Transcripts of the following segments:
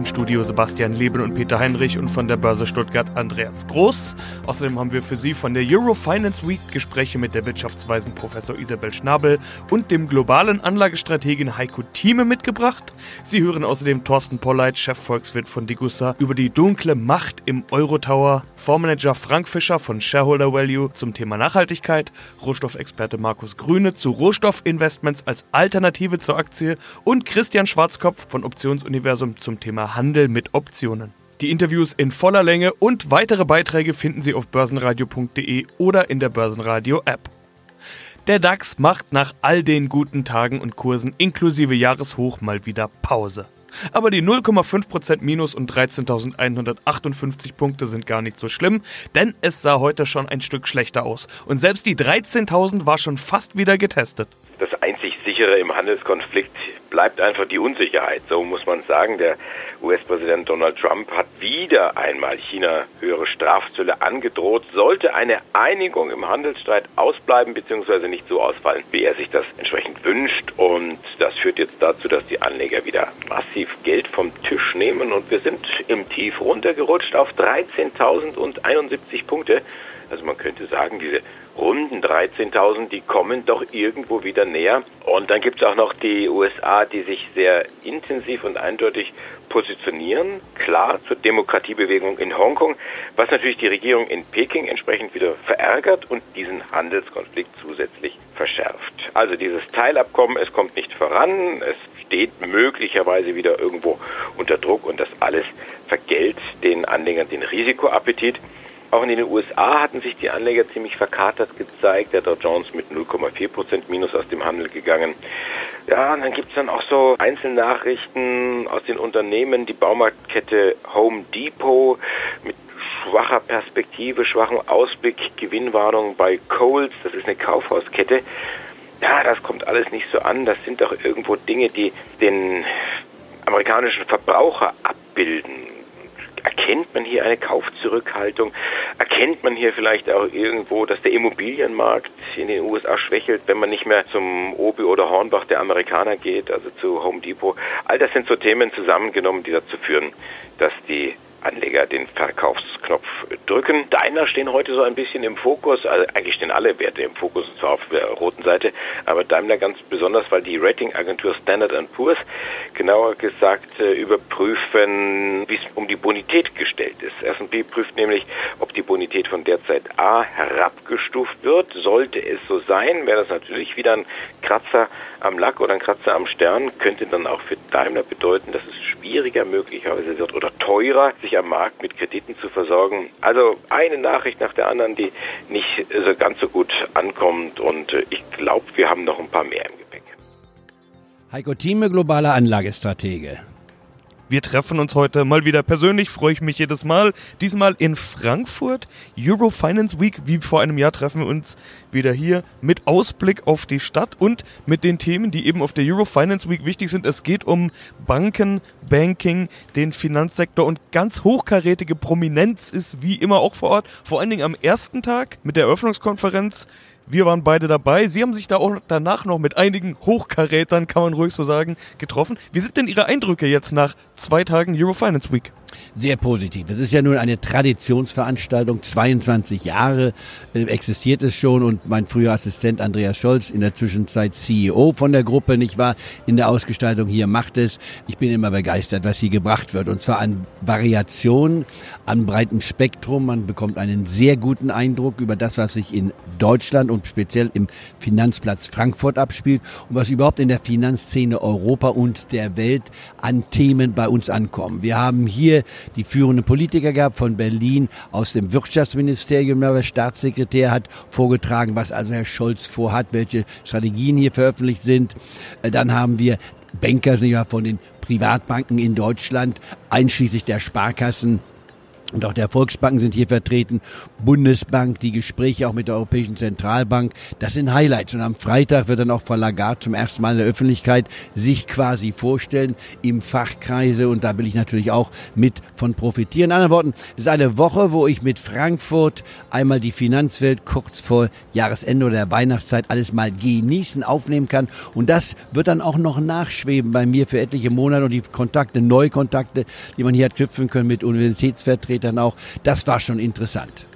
Im Studio Sebastian Leben und Peter Heinrich und von der Börse Stuttgart Andreas Groß. Außerdem haben wir für Sie von der Eurofinance Week Gespräche mit der Wirtschaftsweisen Professor Isabel Schnabel und dem globalen Anlagestrategin Heiko Thieme mitgebracht. Sie hören außerdem Thorsten Polleit, Chefvolkswirt von Degussa, über die dunkle Macht im Eurotower, Fondsmanager Frank Fischer von Shareholder Value zum Thema Nachhaltigkeit, Rohstoffexperte Markus Grüne zu Rohstoffinvestments als Alternative zur Aktie und Christian Schwarzkopf von Optionsuniversum zum Thema Handel mit Optionen. Die Interviews in voller Länge und weitere Beiträge finden Sie auf börsenradio.de oder in der Börsenradio-App. Der DAX macht nach all den guten Tagen und Kursen inklusive Jahreshoch mal wieder Pause. Aber die 0,5% Minus und 13.158 Punkte sind gar nicht so schlimm, denn es sah heute schon ein Stück schlechter aus. Und selbst die 13.000 war schon fast wieder getestet. Das einzig sichere im Handelskonflikt bleibt einfach die Unsicherheit. So muss man sagen. Der US-Präsident Donald Trump hat wieder einmal China höhere Strafzölle angedroht. Sollte eine Einigung im Handelsstreit ausbleiben bzw. nicht so ausfallen, wie er sich das entsprechend wünscht. Und das führt jetzt dazu, dass die Anleger wieder massiv Geld vom Tisch nehmen. Und wir sind im Tief runtergerutscht auf 13.071 Punkte. Also man könnte sagen, diese runden 13.000, die kommen doch irgendwo wieder näher. Und dann gibt es auch noch die USA, die sich sehr intensiv und eindeutig positionieren, klar zur Demokratiebewegung in Hongkong, was natürlich die Regierung in Peking entsprechend wieder verärgert und diesen Handelskonflikt zusätzlich verschärft. Also dieses Teilabkommen, es kommt nicht voran, es steht möglicherweise wieder irgendwo unter Druck und das alles vergällt den Anlegern den Risikoappetit. Auch in den USA hatten sich die Anleger ziemlich verkatert gezeigt. Der Dow Jones mit 0,4 Prozent Minus aus dem Handel gegangen. Ja, und dann gibt's dann auch so Einzelnachrichten aus den Unternehmen. Die Baumarktkette Home Depot mit schwacher Perspektive, schwachem Ausblick, Gewinnwarnung bei Coles. Das ist eine Kaufhauskette. Ja, das kommt alles nicht so an. Das sind doch irgendwo Dinge, die den amerikanischen Verbraucher abbilden Erkennt man hier eine Kaufzurückhaltung? Erkennt man hier vielleicht auch irgendwo, dass der Immobilienmarkt in den USA schwächelt, wenn man nicht mehr zum Obi oder Hornbach der Amerikaner geht, also zu Home Depot? All das sind so Themen zusammengenommen, die dazu führen, dass die Anleger den Verkaufsknopf drücken. Daimler stehen heute so ein bisschen im Fokus, also eigentlich stehen alle Werte im Fokus, und zwar auf der roten Seite, aber Daimler ganz besonders, weil die Ratingagentur Standard Poor's genauer gesagt äh, überprüfen, wie es um die Bonität gestellt ist. S&P prüft nämlich, ob die Bonität von derzeit A herabgestuft wird. Sollte es so sein, wäre das natürlich wieder ein Kratzer am Lack oder ein Kratzer am Stern, könnte dann auch für Daimler bedeuten, dass es schwieriger möglicherweise wird oder teurer, sich am Markt mit Krediten zu versorgen. Also eine Nachricht nach der anderen, die nicht so ganz so gut ankommt und äh, ich glaube, wir haben noch ein paar mehr im Gepäck. Heiko Thieme, globaler Anlagestratege. Wir treffen uns heute mal wieder persönlich, freue ich mich jedes Mal. Diesmal in Frankfurt, Eurofinance Week, wie vor einem Jahr treffen wir uns wieder hier mit Ausblick auf die Stadt und mit den Themen, die eben auf der Eurofinance Week wichtig sind. Es geht um Banken, Banking, den Finanzsektor und ganz hochkarätige Prominenz ist wie immer auch vor Ort. Vor allen Dingen am ersten Tag mit der Eröffnungskonferenz wir waren beide dabei. Sie haben sich da auch danach noch mit einigen Hochkarätern, kann man ruhig so sagen, getroffen. Wie sind denn Ihre Eindrücke jetzt nach zwei Tagen Eurofinance Week? Sehr positiv. Es ist ja nun eine Traditionsveranstaltung. 22 Jahre äh, existiert es schon und mein früher Assistent Andreas Scholz, in der Zwischenzeit CEO von der Gruppe, nicht wahr, in der Ausgestaltung hier macht es. Ich bin immer begeistert, was hier gebracht wird und zwar an Variationen, an breitem Spektrum. Man bekommt einen sehr guten Eindruck über das, was sich in Deutschland und speziell im Finanzplatz Frankfurt abspielt und was überhaupt in der Finanzszene Europa und der Welt an Themen bei uns ankommen. Wir haben hier die führenden Politiker gehabt von Berlin aus dem Wirtschaftsministerium. Der Staatssekretär hat vorgetragen, was also Herr Scholz vorhat, welche Strategien hier veröffentlicht sind. Äh, dann haben wir Banker von den Privatbanken in Deutschland, einschließlich der Sparkassen und auch der Volksbanken sind hier vertreten, Bundesbank, die Gespräche auch mit der Europäischen Zentralbank. Das sind Highlights. Und am Freitag wird dann auch Frau Lagarde zum ersten Mal in der Öffentlichkeit sich quasi vorstellen im Fachkreise. Und da will ich natürlich auch mit von profitieren. In anderen Worten, es ist eine Woche, wo ich mit Frankfurt einmal die Finanzwelt kurz vor Jahresende oder der Weihnachtszeit alles mal genießen, aufnehmen kann. Und das wird dann auch noch nachschweben bei mir für etliche Monate und die Kontakte, Neukontakte, die man hier hat knüpfen können mit Universitätsvertretern dann auch. Das war schon interessant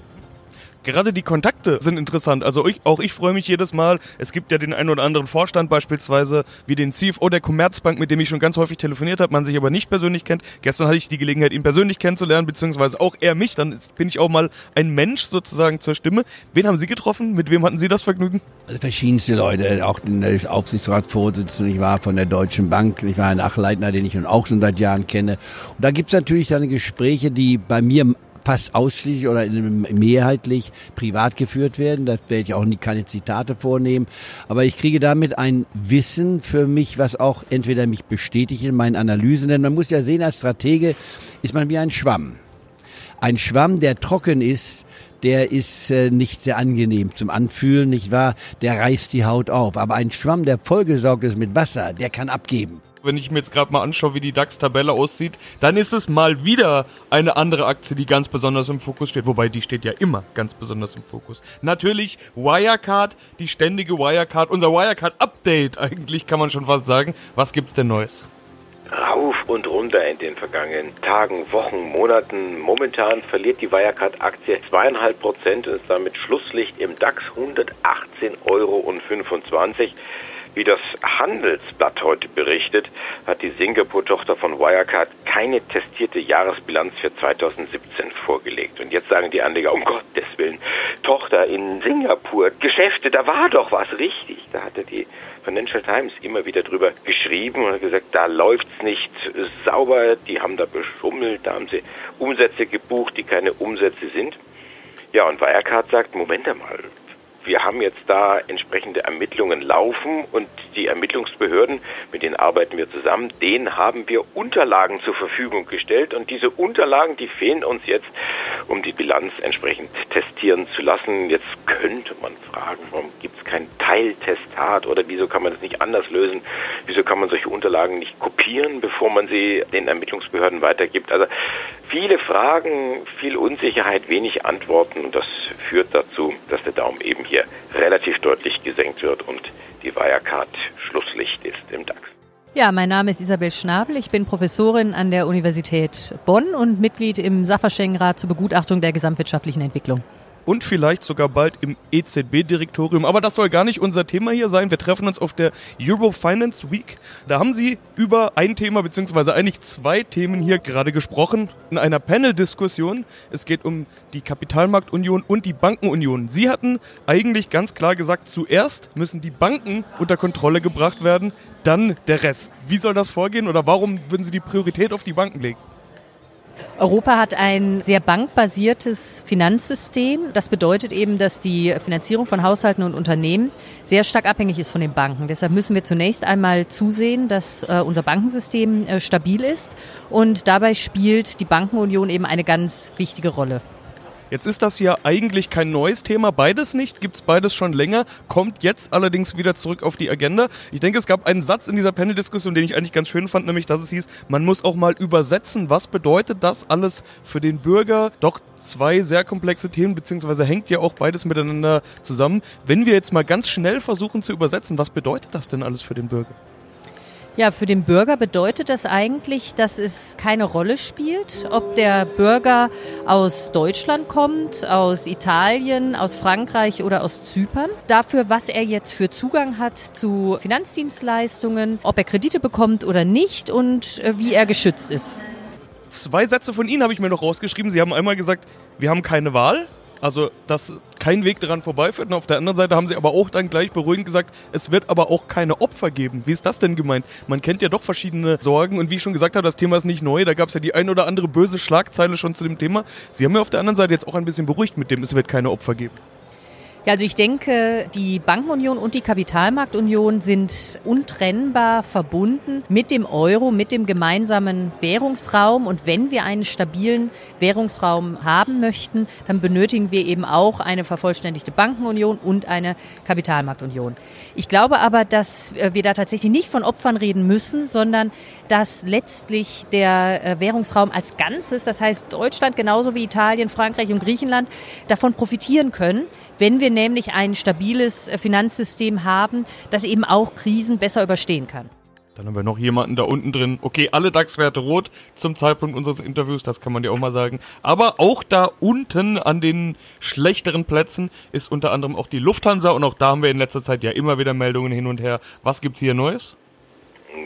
gerade die Kontakte sind interessant. Also ich, auch ich freue mich jedes Mal. Es gibt ja den einen oder anderen Vorstand beispielsweise, wie den CFO der Commerzbank, mit dem ich schon ganz häufig telefoniert habe, man sich aber nicht persönlich kennt. Gestern hatte ich die Gelegenheit, ihn persönlich kennenzulernen, beziehungsweise auch er mich. Dann bin ich auch mal ein Mensch sozusagen zur Stimme. Wen haben Sie getroffen? Mit wem hatten Sie das Vergnügen? Also verschiedenste Leute, auch den Aufsichtsratsvorsitzenden, ich war von der Deutschen Bank, ich war ein Achleitner, den ich schon auch schon seit Jahren kenne. Und da gibt's natürlich dann Gespräche, die bei mir fast ausschließlich oder mehrheitlich privat geführt werden. Da werde ich auch nie keine Zitate vornehmen. Aber ich kriege damit ein Wissen für mich, was auch entweder mich bestätigt in meinen Analysen. Denn man muss ja sehen, als Stratege ist man wie ein Schwamm. Ein Schwamm, der trocken ist, der ist äh, nicht sehr angenehm zum Anfühlen, nicht wahr? Der reißt die Haut auf. Aber ein Schwamm, der vollgesaugt ist mit Wasser, der kann abgeben wenn ich mir jetzt gerade mal anschaue, wie die DAX-Tabelle aussieht, dann ist es mal wieder eine andere Aktie, die ganz besonders im Fokus steht. Wobei die steht ja immer ganz besonders im Fokus. Natürlich Wirecard, die ständige Wirecard, unser Wirecard-Update eigentlich, kann man schon fast sagen. Was gibt's denn Neues? Rauf und runter in den vergangenen Tagen, Wochen, Monaten. Momentan verliert die Wirecard-Aktie zweieinhalb Prozent und ist damit Schlusslicht im DAX 118,25 Euro. Wie das Handelsblatt heute berichtet, hat die Singapur-Tochter von Wirecard keine testierte Jahresbilanz für 2017 vorgelegt. Und jetzt sagen die Anleger, um Gottes Willen, Tochter in Singapur, Geschäfte, da war doch was richtig. Da hatte die Financial Times immer wieder drüber geschrieben und gesagt, da läuft's nicht sauber, die haben da beschummelt, da haben sie Umsätze gebucht, die keine Umsätze sind. Ja, und Wirecard sagt, Moment einmal, wir haben jetzt da entsprechende Ermittlungen laufen und die Ermittlungsbehörden, mit denen arbeiten wir zusammen, denen haben wir Unterlagen zur Verfügung gestellt und diese Unterlagen, die fehlen uns jetzt, um die Bilanz entsprechend testieren zu lassen. Jetzt könnte man fragen, warum gibt es kein Teiltestat oder wieso kann man das nicht anders lösen? Wieso kann man solche Unterlagen nicht kopieren, bevor man sie den Ermittlungsbehörden weitergibt? Also viele Fragen, viel Unsicherheit, wenig Antworten und das führt dazu, dass der Daumen eben hier relativ deutlich gesenkt wird und die Wirecard Schlusslicht ist im DAX. Ja, mein Name ist Isabel Schnabel. Ich bin Professorin an der Universität Bonn und Mitglied im Sachverständigenrat zur Begutachtung der gesamtwirtschaftlichen Entwicklung und vielleicht sogar bald im EZB-Direktorium. Aber das soll gar nicht unser Thema hier sein. Wir treffen uns auf der Euro Finance Week. Da haben Sie über ein Thema beziehungsweise eigentlich zwei Themen hier gerade gesprochen in einer Panel-Diskussion. Es geht um die Kapitalmarktunion und die Bankenunion. Sie hatten eigentlich ganz klar gesagt, zuerst müssen die Banken unter Kontrolle gebracht werden, dann der Rest. Wie soll das vorgehen oder warum würden Sie die Priorität auf die Banken legen? Europa hat ein sehr bankbasiertes Finanzsystem. Das bedeutet eben, dass die Finanzierung von Haushalten und Unternehmen sehr stark abhängig ist von den Banken. Deshalb müssen wir zunächst einmal zusehen, dass äh, unser Bankensystem äh, stabil ist. Und dabei spielt die Bankenunion eben eine ganz wichtige Rolle. Jetzt ist das ja eigentlich kein neues Thema, beides nicht, gibt es beides schon länger, kommt jetzt allerdings wieder zurück auf die Agenda. Ich denke, es gab einen Satz in dieser Panel-Diskussion, den ich eigentlich ganz schön fand, nämlich, dass es hieß, man muss auch mal übersetzen, was bedeutet das alles für den Bürger? Doch zwei sehr komplexe Themen, beziehungsweise hängt ja auch beides miteinander zusammen. Wenn wir jetzt mal ganz schnell versuchen zu übersetzen, was bedeutet das denn alles für den Bürger? Ja, für den Bürger bedeutet das eigentlich, dass es keine Rolle spielt, ob der Bürger aus Deutschland kommt, aus Italien, aus Frankreich oder aus Zypern. Dafür, was er jetzt für Zugang hat zu Finanzdienstleistungen, ob er Kredite bekommt oder nicht und äh, wie er geschützt ist. Zwei Sätze von Ihnen habe ich mir noch rausgeschrieben. Sie haben einmal gesagt, wir haben keine Wahl. Also, dass kein Weg daran vorbeiführt. Und auf der anderen Seite haben sie aber auch dann gleich beruhigend gesagt, es wird aber auch keine Opfer geben. Wie ist das denn gemeint? Man kennt ja doch verschiedene Sorgen und wie ich schon gesagt habe, das Thema ist nicht neu. Da gab es ja die ein oder andere böse Schlagzeile schon zu dem Thema. Sie haben mir auf der anderen Seite jetzt auch ein bisschen beruhigt mit dem, es wird keine Opfer geben. Ja, also ich denke, die Bankenunion und die Kapitalmarktunion sind untrennbar verbunden mit dem Euro, mit dem gemeinsamen Währungsraum. Und wenn wir einen stabilen Währungsraum haben möchten, dann benötigen wir eben auch eine vervollständigte Bankenunion und eine Kapitalmarktunion. Ich glaube aber, dass äh, wir da tatsächlich nicht von Opfern reden müssen, sondern dass letztlich der äh, Währungsraum als Ganzes, das heißt Deutschland genauso wie Italien, Frankreich und Griechenland, davon profitieren können wenn wir nämlich ein stabiles äh, Finanzsystem haben, das eben auch Krisen besser überstehen kann. Dann haben wir noch jemanden da unten drin. Okay, alle DAX-Werte rot zum Zeitpunkt unseres Interviews, das kann man dir auch mal sagen. Aber auch da unten an den schlechteren Plätzen ist unter anderem auch die Lufthansa und auch da haben wir in letzter Zeit ja immer wieder Meldungen hin und her. Was gibt's hier Neues?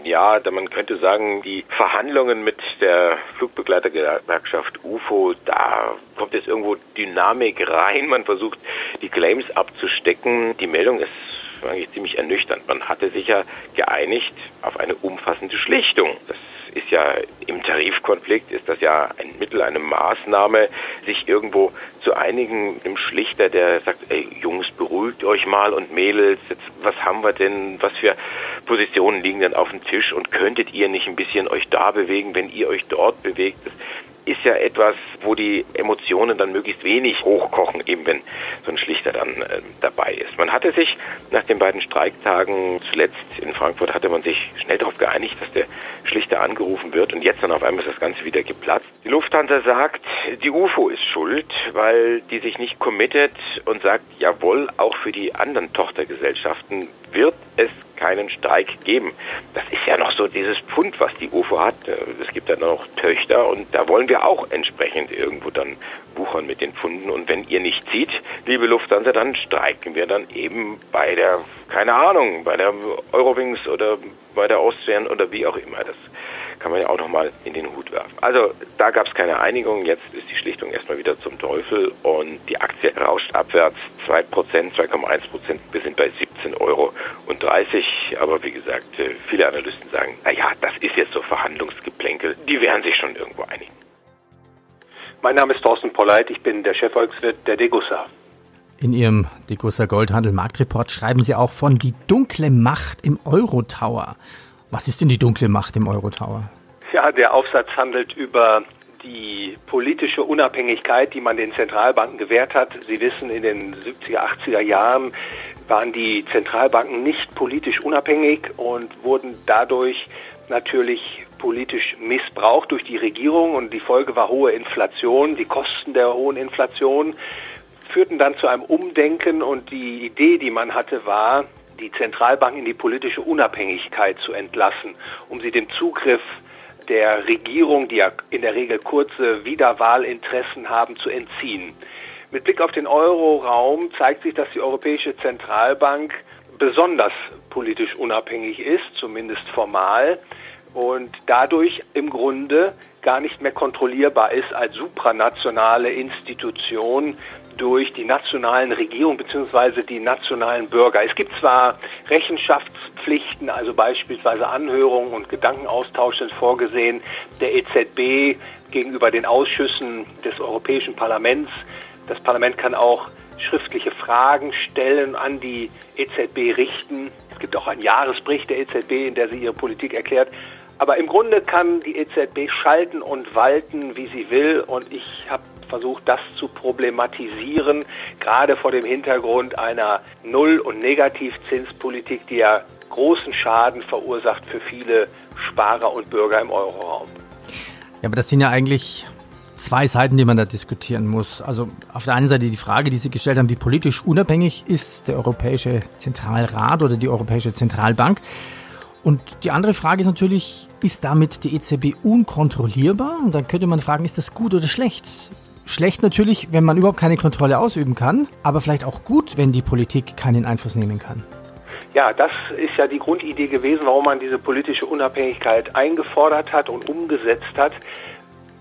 Ja, man könnte sagen, die Verhandlungen mit der Flugbegleitergewerkschaft UFO, da kommt jetzt irgendwo Dynamik rein. Man versucht, die Claims abzustecken. Die Meldung ist eigentlich ziemlich ernüchternd. Man hatte sich ja geeinigt auf eine umfassende Schlichtung. Das ist ja im Tarifkonflikt, ist das ja ein Mittel, eine Maßnahme, sich irgendwo zu einigen, dem Schlichter, der sagt, ey Jungs, beruhigt euch mal und Mädels, jetzt, was haben wir denn, was für Positionen liegen denn auf dem Tisch und könntet ihr nicht ein bisschen euch da bewegen, wenn ihr euch dort bewegt? Das ist ja etwas, wo die Emotionen dann möglichst wenig hochkochen, eben wenn so ein Schlichter dann äh, dabei ist. Man hatte sich nach den beiden Streiktagen zuletzt in Frankfurt hatte man sich schnell darauf geeinigt, dass der Schlichter angerufen wird und jetzt dann auf einmal ist das Ganze wieder geplatzt. Die Lufthansa sagt, die UFO ist schuld, weil die sich nicht committet und sagt, jawohl, auch für die anderen Tochtergesellschaften wird es keinen Streik geben. Das ist ja noch so dieses Pfund, was die UFO hat. Es gibt ja noch Töchter und da wollen wir auch entsprechend irgendwo dann wuchern mit den Pfunden. Und wenn ihr nicht zieht, liebe Lufthansa, dann streiken wir dann eben bei der, keine Ahnung, bei der Eurowings oder bei der Austrian oder wie auch immer. Das kann man ja auch nochmal in den Hut werfen. Also da gab es keine Einigung. Jetzt ist die Schlichtung erstmal wieder zum Teufel und die Aktie rauscht abwärts 2%, 2,1%. Wir sind bei 17 Euro und 30. Aber wie gesagt, äh, viele Analysten sagen, naja, das ist jetzt so Verhandlungsgeplänkel. Die werden sich schon irgendwo einigen. Mein Name ist Thorsten Polleit. Ich bin der Chefvolkswirt der Degussa. In Ihrem Degussa Goldhandel Marktreport schreiben Sie auch von die dunkle Macht im Eurotower. Was ist denn die dunkle Macht im Eurotower? Ja, der Aufsatz handelt über die politische Unabhängigkeit, die man den Zentralbanken gewährt hat. Sie wissen, in den 70er, 80er Jahren waren die Zentralbanken nicht politisch unabhängig und wurden dadurch natürlich politisch missbraucht durch die Regierung und die Folge war hohe Inflation. Die Kosten der hohen Inflation führten dann zu einem Umdenken und die Idee, die man hatte, war, die Zentralbank in die politische Unabhängigkeit zu entlassen, um sie dem Zugriff der Regierung, die ja in der Regel kurze Wiederwahlinteressen haben, zu entziehen. Mit Blick auf den Euroraum zeigt sich, dass die Europäische Zentralbank besonders politisch unabhängig ist, zumindest formal, und dadurch im Grunde gar nicht mehr kontrollierbar ist als supranationale Institution, durch die nationalen Regierungen bzw. die nationalen Bürger. Es gibt zwar Rechenschaftspflichten, also beispielsweise Anhörungen und Gedankenaustausch sind vorgesehen der EZB gegenüber den Ausschüssen des Europäischen Parlaments. Das Parlament kann auch schriftliche Fragen stellen an die EZB richten. Es gibt auch einen Jahresbericht der EZB, in der sie ihre Politik erklärt. Aber im Grunde kann die EZB schalten und walten, wie sie will. Und ich habe versucht, das zu problematisieren, gerade vor dem Hintergrund einer Null- und Negativzinspolitik, die ja großen Schaden verursacht für viele Sparer und Bürger im Euroraum. Ja, aber das sind ja eigentlich zwei Seiten, die man da diskutieren muss. Also auf der einen Seite die Frage, die Sie gestellt haben, wie politisch unabhängig ist der Europäische Zentralrat oder die Europäische Zentralbank? Und die andere Frage ist natürlich, ist damit die EZB unkontrollierbar? Und dann könnte man fragen, ist das gut oder schlecht? Schlecht natürlich, wenn man überhaupt keine Kontrolle ausüben kann, aber vielleicht auch gut, wenn die Politik keinen Einfluss nehmen kann. Ja, das ist ja die Grundidee gewesen, warum man diese politische Unabhängigkeit eingefordert hat und umgesetzt hat.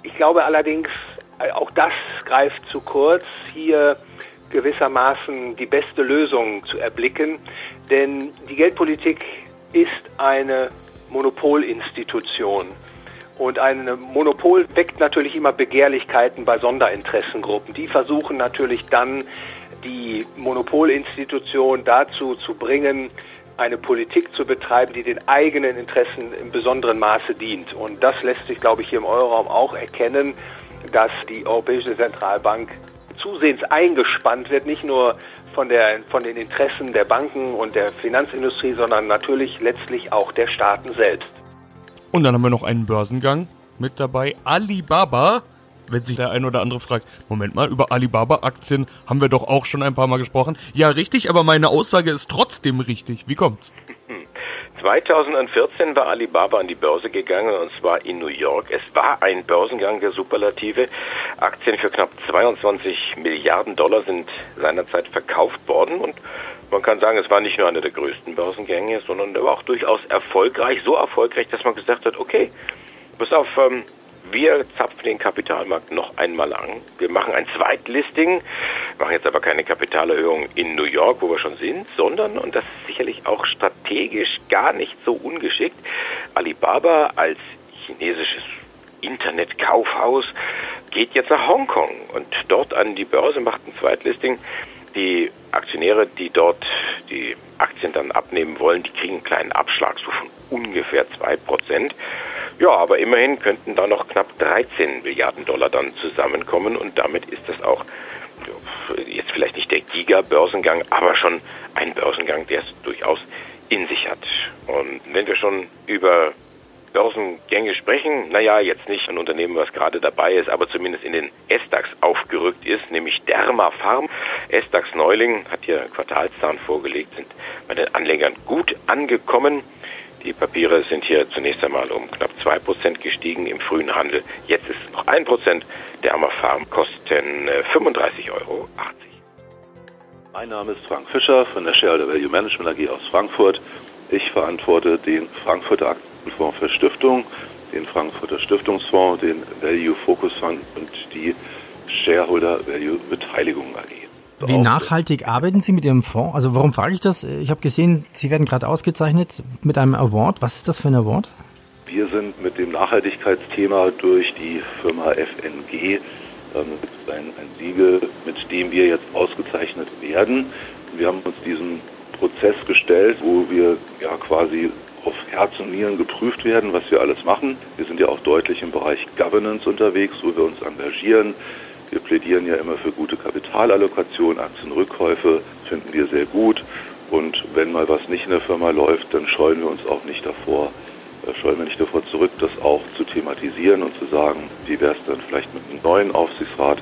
Ich glaube allerdings, auch das greift zu kurz, hier gewissermaßen die beste Lösung zu erblicken. Denn die Geldpolitik ist eine Monopolinstitution. Und ein Monopol weckt natürlich immer Begehrlichkeiten bei Sonderinteressengruppen. Die versuchen natürlich dann die Monopolinstitution dazu zu bringen, eine Politik zu betreiben, die den eigenen Interessen im besonderen Maße dient. Und das lässt sich, glaube ich, hier im Euroraum auch erkennen, dass die Europäische Zentralbank zusehends eingespannt wird, nicht nur von, der, von den Interessen der Banken und der Finanzindustrie, sondern natürlich letztlich auch der Staaten selbst. Und dann haben wir noch einen Börsengang mit dabei. Alibaba. Wenn sich der ein oder andere fragt, Moment mal, über Alibaba-Aktien haben wir doch auch schon ein paar Mal gesprochen. Ja, richtig, aber meine Aussage ist trotzdem richtig. Wie kommt's? 2014 war Alibaba an die Börse gegangen und zwar in New York. Es war ein Börsengang der Superlative. Aktien für knapp 22 Milliarden Dollar sind seinerzeit verkauft worden und man kann sagen, es war nicht nur einer der größten Börsengänge, sondern er war auch durchaus erfolgreich. So erfolgreich, dass man gesagt hat, okay, pass auf, ähm, wir zapfen den Kapitalmarkt noch einmal an. Wir machen ein Zweitlisting, machen jetzt aber keine Kapitalerhöhung in New York, wo wir schon sind, sondern, und das ist sicherlich auch strategisch gar nicht so ungeschickt, Alibaba als chinesisches Internetkaufhaus geht jetzt nach Hongkong und dort an die Börse macht ein Zweitlisting. Die Aktionäre, die dort die Aktien dann abnehmen wollen, die kriegen einen kleinen Abschlag, so von ungefähr zwei Prozent. Ja, aber immerhin könnten da noch knapp 13 Milliarden Dollar dann zusammenkommen und damit ist das auch jetzt vielleicht nicht der Giga-Börsengang, aber schon ein Börsengang, der es durchaus in sich hat. Und wenn wir schon über Börsengänge sprechen, naja, jetzt nicht ein Unternehmen, was gerade dabei ist, aber zumindest in den S-DAX aufgerückt ist, nämlich Dermafarm. S-DAX Neuling hat hier Quartalszahlen vorgelegt, sind bei den Anlegern gut angekommen. Die Papiere sind hier zunächst einmal um knapp 2% gestiegen im frühen Handel. Jetzt ist es noch 1%. Der Ammerfarm kosten 35,80 Euro. Mein Name ist Frank Fischer von der Shareholder Value Management AG aus Frankfurt. Ich verantworte den Frankfurter Aktienfonds für Stiftung, den Frankfurter Stiftungsfonds, den Value Focus Fund und die Shareholder Value Beteiligung AG. Wie nachhaltig arbeiten Sie mit Ihrem Fonds? Also warum frage ich das? Ich habe gesehen, Sie werden gerade ausgezeichnet mit einem Award. Was ist das für ein Award? Wir sind mit dem Nachhaltigkeitsthema durch die Firma FNG ähm, ein, ein Siegel, mit dem wir jetzt ausgezeichnet werden. Wir haben uns diesen Prozess gestellt, wo wir ja quasi auf Herz und Nieren geprüft werden, was wir alles machen. Wir sind ja auch deutlich im Bereich Governance unterwegs, wo wir uns engagieren. Wir plädieren ja immer für gute Kapitalallokation, Aktienrückkäufe finden wir sehr gut. Und wenn mal was nicht in der Firma läuft, dann scheuen wir uns auch nicht davor, äh, scheuen wir nicht davor zurück, das auch zu thematisieren und zu sagen, wie wäre es dann vielleicht mit einem neuen Aufsichtsrat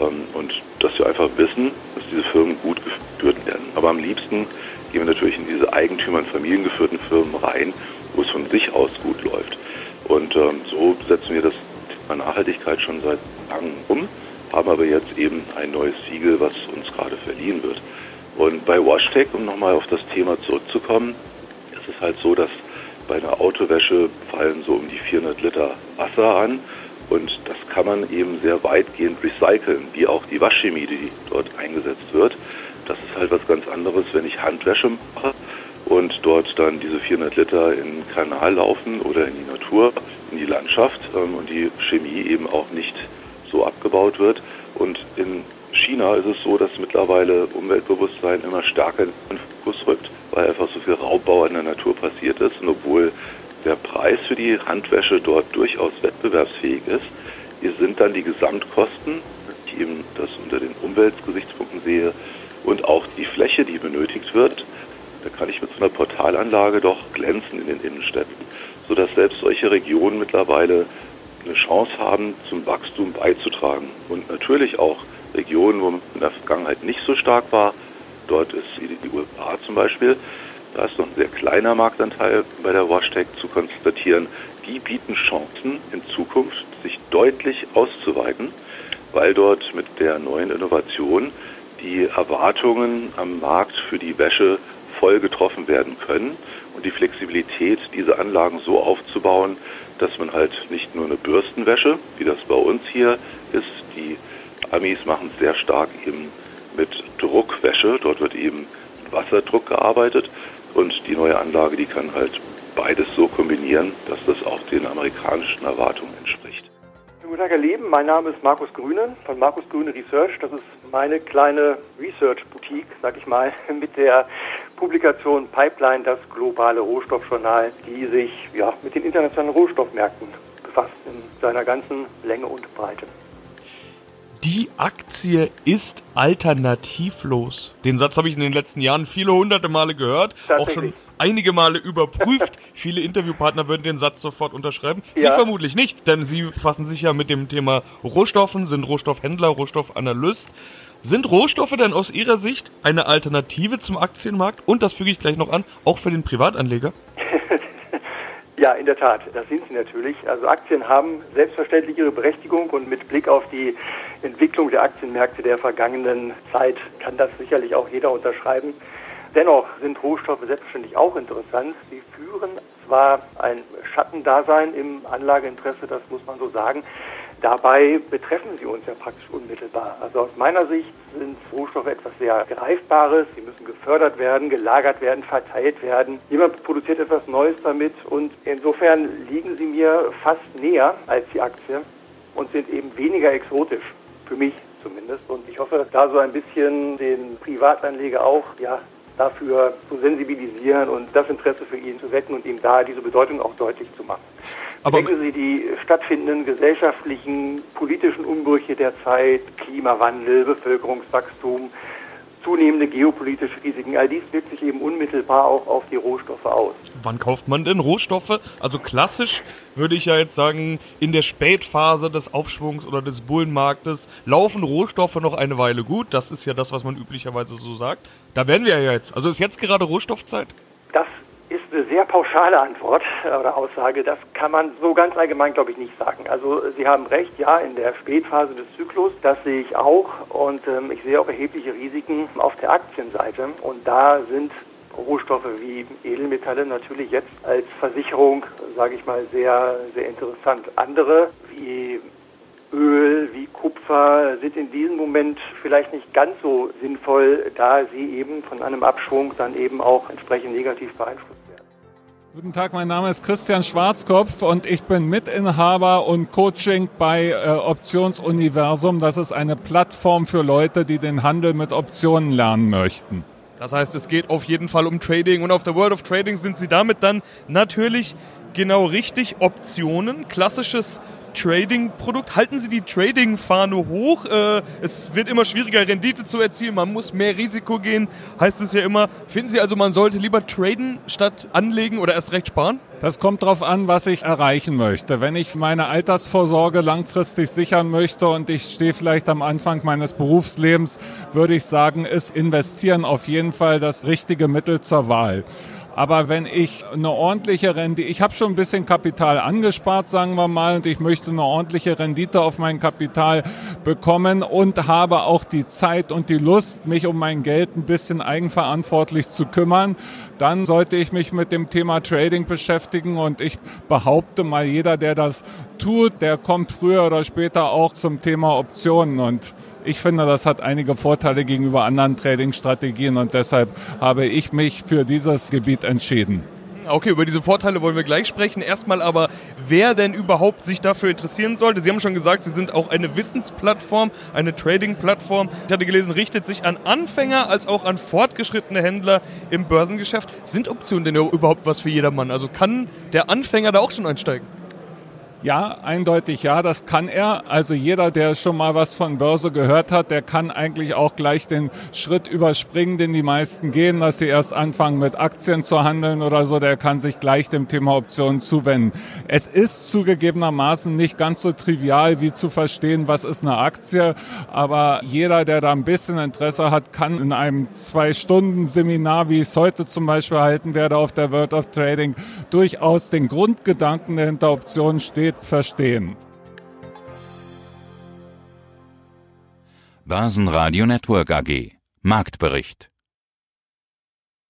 ähm, und dass wir einfach wissen, dass diese Firmen gut geführt werden. Aber am liebsten gehen wir natürlich in diese Eigentümer- und familiengeführten Firmen rein, wo es von sich aus gut läuft. Und ähm, so setzen wir das Thema Nachhaltigkeit schon seit langem um haben aber jetzt eben ein neues Siegel, was uns gerade verliehen wird. Und bei WashTech, um nochmal auf das Thema zurückzukommen, ist es halt so, dass bei einer Autowäsche fallen so um die 400 Liter Wasser an und das kann man eben sehr weitgehend recyceln, wie auch die Waschchemie, die dort eingesetzt wird. Das ist halt was ganz anderes, wenn ich Handwäsche mache und dort dann diese 400 Liter in den Kanal laufen oder in die Natur, in die Landschaft ähm, und die Chemie eben auch nicht so abgebaut wird. Und in China ist es so, dass mittlerweile Umweltbewusstsein immer stärker in den Fokus rückt, weil einfach so viel Raubbau in der Natur passiert ist. Und obwohl der Preis für die Handwäsche dort durchaus wettbewerbsfähig ist, hier sind dann die Gesamtkosten, die eben das unter den Umweltgesichtspunkten sehe, und auch die Fläche, die benötigt wird. Da kann ich mit so einer Portalanlage doch glänzen in den Innenstädten, sodass selbst solche Regionen mittlerweile eine Chance haben, zum Wachstum beizutragen. Und natürlich auch Regionen, wo man in der Vergangenheit nicht so stark war. Dort ist die USA zum Beispiel. Da ist noch ein sehr kleiner Marktanteil bei der WashTech zu konstatieren. Die bieten Chancen in Zukunft, sich deutlich auszuweiten, weil dort mit der neuen Innovation die Erwartungen am Markt für die Wäsche voll getroffen werden können und die Flexibilität, diese Anlagen so aufzubauen, dass man halt nicht nur eine Bürstenwäsche, wie das bei uns hier ist, die Amis machen es sehr stark eben mit Druckwäsche. Dort wird eben mit Wasserdruck gearbeitet und die neue Anlage, die kann halt beides so kombinieren, dass das auch den amerikanischen Erwartungen entspricht. Guten Tag, Herr Leben. Mein Name ist Markus Grüne von Markus Grüne Research. Das ist meine kleine Research-Boutique, sag ich mal, mit der Publikation Pipeline, das globale Rohstoffjournal, die sich ja, mit den internationalen Rohstoffmärkten befasst in seiner ganzen Länge und Breite. Die Aktie ist alternativlos. Den Satz habe ich in den letzten Jahren viele hunderte Male gehört, auch schon einige Male überprüft. Viele Interviewpartner würden den Satz sofort unterschreiben. Sie ja. vermutlich nicht, denn Sie befassen sich ja mit dem Thema Rohstoffen, sind Rohstoffhändler, Rohstoffanalyst. Sind Rohstoffe denn aus Ihrer Sicht eine Alternative zum Aktienmarkt? Und das füge ich gleich noch an, auch für den Privatanleger? Ja, in der Tat, das sind sie natürlich. Also Aktien haben selbstverständlich ihre Berechtigung und mit Blick auf die Entwicklung der Aktienmärkte der vergangenen Zeit kann das sicherlich auch jeder unterschreiben. Dennoch sind Rohstoffe selbstverständlich auch interessant. Sie führen zwar ein Schattendasein im Anlageinteresse, das muss man so sagen. Dabei betreffen sie uns ja praktisch unmittelbar. Also aus meiner Sicht sind Rohstoffe etwas sehr Greifbares. Sie müssen gefördert werden, gelagert werden, verteilt werden. Jemand produziert etwas Neues damit und insofern liegen sie mir fast näher als die Aktie und sind eben weniger exotisch. Für mich zumindest. Und ich hoffe, da so ein bisschen den Privatanleger auch ja, dafür zu sensibilisieren und das Interesse für ihn zu wecken und ihm da diese Bedeutung auch deutlich zu machen. Aber Denken Sie die stattfindenden gesellschaftlichen, politischen Umbrüche der Zeit, Klimawandel, Bevölkerungswachstum, zunehmende geopolitische Risiken, all dies wirkt sich eben unmittelbar auch auf die Rohstoffe aus. Wann kauft man denn Rohstoffe? Also klassisch würde ich ja jetzt sagen, in der Spätphase des Aufschwungs oder des Bullenmarktes laufen Rohstoffe noch eine Weile gut. Das ist ja das, was man üblicherweise so sagt. Da werden wir ja jetzt. Also ist jetzt gerade Rohstoffzeit? Das ist eine sehr pauschale Antwort oder Aussage. Das kann man so ganz allgemein, glaube ich, nicht sagen. Also Sie haben recht, ja, in der Spätphase des Zyklus, das sehe ich auch. Und ähm, ich sehe auch erhebliche Risiken auf der Aktienseite. Und da sind Rohstoffe wie Edelmetalle natürlich jetzt als Versicherung, sage ich mal, sehr, sehr interessant. Andere wie Öl, wie Kupfer sind in diesem Moment vielleicht nicht ganz so sinnvoll, da sie eben von einem Abschwung dann eben auch entsprechend negativ beeinflusst. Guten Tag, mein Name ist Christian Schwarzkopf und ich bin Mitinhaber und Coaching bei äh, Optionsuniversum. Das ist eine Plattform für Leute, die den Handel mit Optionen lernen möchten. Das heißt, es geht auf jeden Fall um Trading und auf der World of Trading sind Sie damit dann natürlich genau richtig. Optionen, klassisches Trading-Produkt. Halten Sie die Trading-Fahne hoch. Äh, es wird immer schwieriger, Rendite zu erzielen. Man muss mehr Risiko gehen, heißt es ja immer. Finden Sie also, man sollte lieber traden statt anlegen oder erst recht sparen? Das kommt darauf an, was ich erreichen möchte. Wenn ich meine Altersvorsorge langfristig sichern möchte und ich stehe vielleicht am Anfang meines Berufslebens, würde ich sagen, ist investieren auf jeden Fall das richtige Mittel zur Wahl. Aber wenn ich eine ordentliche Rendite, ich habe schon ein bisschen Kapital angespart, sagen wir mal, und ich möchte eine ordentliche Rendite auf mein Kapital bekommen und habe auch die Zeit und die Lust, mich um mein Geld ein bisschen eigenverantwortlich zu kümmern, dann sollte ich mich mit dem Thema Trading beschäftigen. Und ich behaupte mal, jeder, der das tut, der kommt früher oder später auch zum Thema Optionen. Und ich finde, das hat einige Vorteile gegenüber anderen Trading-Strategien und deshalb habe ich mich für dieses Gebiet entschieden. Okay, über diese Vorteile wollen wir gleich sprechen. Erstmal aber, wer denn überhaupt sich dafür interessieren sollte. Sie haben schon gesagt, Sie sind auch eine Wissensplattform, eine Trading-Plattform. Ich hatte gelesen, richtet sich an Anfänger als auch an fortgeschrittene Händler im Börsengeschäft. Sind Optionen denn überhaupt was für jedermann? Also kann der Anfänger da auch schon einsteigen? Ja, eindeutig ja, das kann er. Also jeder, der schon mal was von Börse gehört hat, der kann eigentlich auch gleich den Schritt überspringen, den die meisten gehen, dass sie erst anfangen mit Aktien zu handeln oder so, der kann sich gleich dem Thema Optionen zuwenden. Es ist zugegebenermaßen nicht ganz so trivial, wie zu verstehen, was ist eine Aktie, aber jeder, der da ein bisschen Interesse hat, kann in einem Zwei-Stunden-Seminar, wie ich es heute zum Beispiel halten werde auf der World of Trading, durchaus den Grundgedanken der hinter Optionen stehen konkret verstehen. Börsenradio Network AG Marktbericht